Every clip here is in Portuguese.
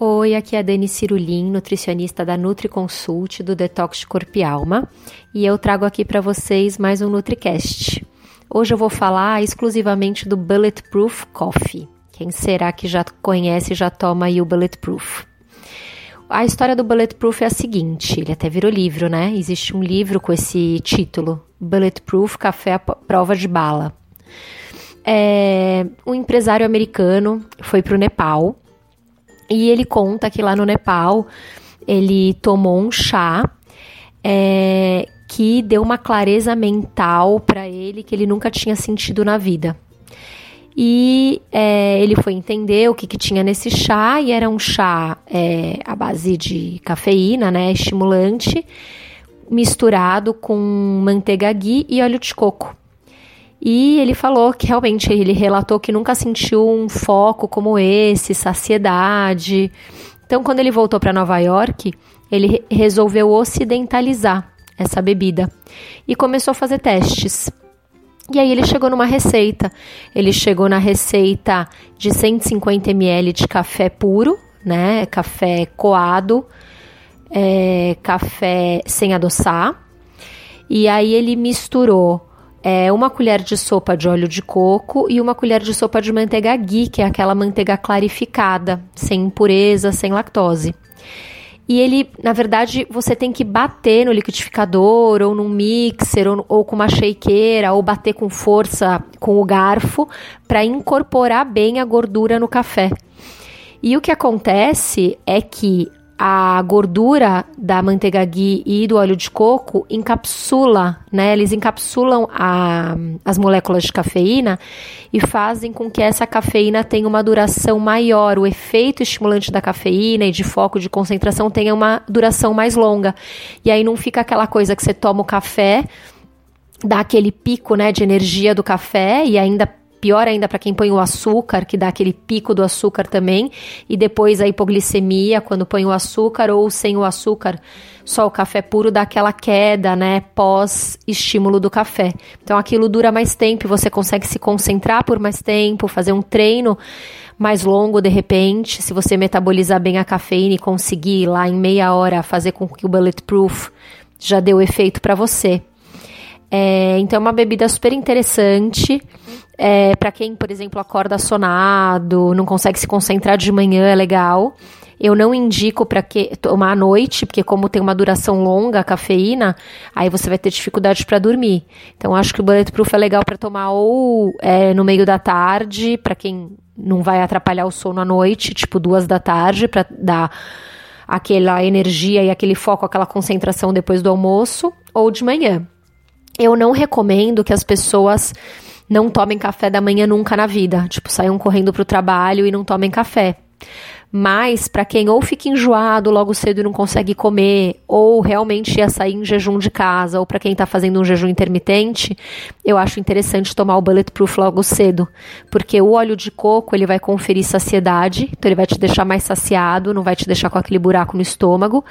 Oi, aqui é a Dani Cirulim, nutricionista da NutriConsult do Detox de Corpo e Alma, e eu trago aqui para vocês mais um NutriCast. Hoje eu vou falar exclusivamente do Bulletproof Coffee. Quem será que já conhece e já toma aí o Bulletproof? A história do Bulletproof é a seguinte, ele até virou livro, né? Existe um livro com esse título, Bulletproof Café à Prova de Bala. É, um empresário americano foi para o Nepal e ele conta que lá no Nepal ele tomou um chá é, que deu uma clareza mental para ele que ele nunca tinha sentido na vida. E é, ele foi entender o que, que, tinha nesse chá, e era um chá é, à base de cafeína, né, estimulante, misturado com manteiga ghee e óleo de coco. E ele falou que realmente ele relatou que nunca sentiu um foco como esse, saciedade. Então, quando ele voltou para Nova York, ele resolveu ocidentalizar essa bebida e começou a fazer testes. E aí ele chegou numa receita. Ele chegou na receita de 150 ml de café puro, né? Café coado, é, café sem adoçar. E aí ele misturou é, uma colher de sopa de óleo de coco e uma colher de sopa de manteiga ghee, que é aquela manteiga clarificada, sem impureza, sem lactose. E ele, na verdade, você tem que bater no liquidificador, ou num mixer, ou, ou com uma shakeira, ou bater com força com o garfo, para incorporar bem a gordura no café. E o que acontece é que a gordura da manteiga ghee e do óleo de coco encapsula, né? Eles encapsulam a, as moléculas de cafeína e fazem com que essa cafeína tenha uma duração maior. O efeito estimulante da cafeína e de foco de concentração tenha uma duração mais longa. E aí não fica aquela coisa que você toma o café, dá aquele pico, né, de energia do café e ainda Pior ainda para quem põe o açúcar, que dá aquele pico do açúcar também, e depois a hipoglicemia, quando põe o açúcar ou sem o açúcar, só o café puro dá aquela queda, né, pós estímulo do café. Então aquilo dura mais tempo, você consegue se concentrar por mais tempo, fazer um treino mais longo de repente, se você metabolizar bem a cafeína e conseguir lá em meia hora fazer com que o bulletproof já deu efeito para você. É, então é uma bebida super interessante. É, para quem, por exemplo, acorda sonado, não consegue se concentrar de manhã, é legal. Eu não indico para que tomar à noite, porque como tem uma duração longa a cafeína, aí você vai ter dificuldade para dormir. Então acho que o bulletproof é legal para tomar ou é, no meio da tarde, para quem não vai atrapalhar o sono à noite, tipo duas da tarde, para dar aquela energia e aquele foco, aquela concentração depois do almoço, ou de manhã. Eu não recomendo que as pessoas não tomem café da manhã nunca na vida, tipo, saiam correndo para o trabalho e não tomem café. Mas para quem ou fica enjoado logo cedo e não consegue comer, ou realmente ia sair em jejum de casa, ou para quem está fazendo um jejum intermitente, eu acho interessante tomar o bulletproof logo cedo, porque o óleo de coco ele vai conferir saciedade, então ele vai te deixar mais saciado, não vai te deixar com aquele buraco no estômago,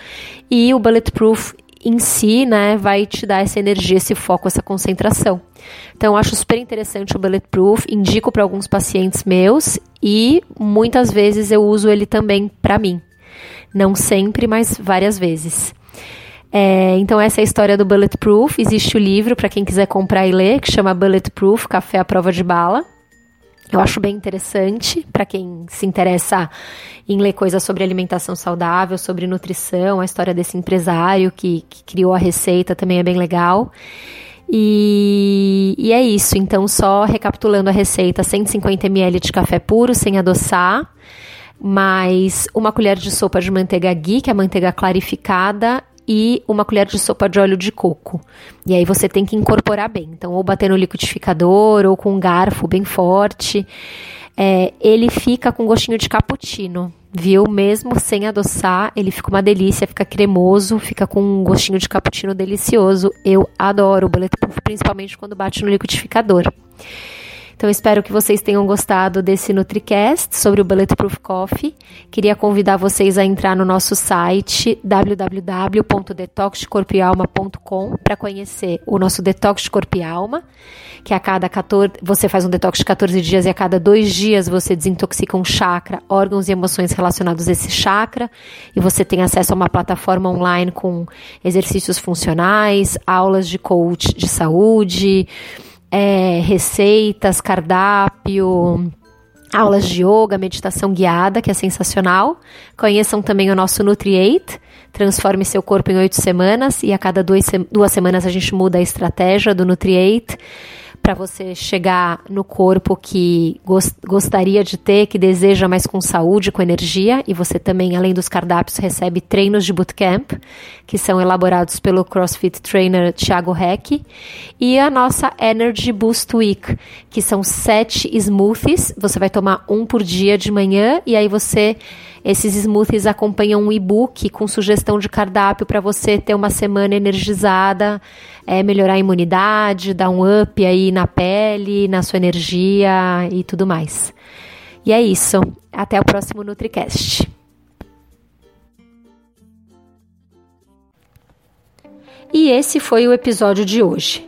e o bulletproof em si, né, vai te dar essa energia, esse foco, essa concentração. Então, acho super interessante o Bulletproof, indico para alguns pacientes meus e muitas vezes eu uso ele também para mim. Não sempre, mas várias vezes. É, então, essa é a história do Bulletproof. Existe o livro para quem quiser comprar e ler, que chama Bulletproof Café à Prova de Bala. Eu acho bem interessante para quem se interessa em ler coisas sobre alimentação saudável, sobre nutrição, a história desse empresário que, que criou a receita também é bem legal. E, e, é isso. Então, só recapitulando a receita: 150 ml de café puro sem adoçar, mais uma colher de sopa de manteiga ghee, que é a manteiga clarificada, e uma colher de sopa de óleo de coco. E aí você tem que incorporar bem. Então, ou bater no liquidificador, ou com um garfo bem forte. É, ele fica com gostinho de cappuccino, viu? Mesmo sem adoçar, ele fica uma delícia, fica cremoso, fica com um gostinho de cappuccino delicioso. Eu adoro o bulletproof, principalmente quando bate no liquidificador. Então, espero que vocês tenham gostado desse NutriCast sobre o Bulletproof Coffee. Queria convidar vocês a entrar no nosso site www.detoxcorpoalma.com para conhecer o nosso Detox de Corpo e Alma, que a cada 14, você faz um detox de 14 dias e a cada dois dias você desintoxica um chakra, órgãos e emoções relacionados a esse chakra, e você tem acesso a uma plataforma online com exercícios funcionais, aulas de coach de saúde, é, receitas, cardápio, aulas de yoga, meditação guiada, que é sensacional. Conheçam também o nosso Nutriate, transforme seu corpo em oito semanas e a cada duas, duas semanas a gente muda a estratégia do Nutriate para você chegar no corpo que gost gostaria de ter, que deseja mais com saúde, com energia, e você também, além dos cardápios, recebe treinos de bootcamp, que são elaborados pelo CrossFit Trainer Thiago Heck, e a nossa Energy Boost Week, que são sete smoothies, você vai tomar um por dia de manhã, e aí você esses smoothies acompanham um e-book com sugestão de cardápio para você ter uma semana energizada, é, melhorar a imunidade, dar um up aí na pele, na sua energia e tudo mais. E é isso. Até o próximo NutriCast. E esse foi o episódio de hoje.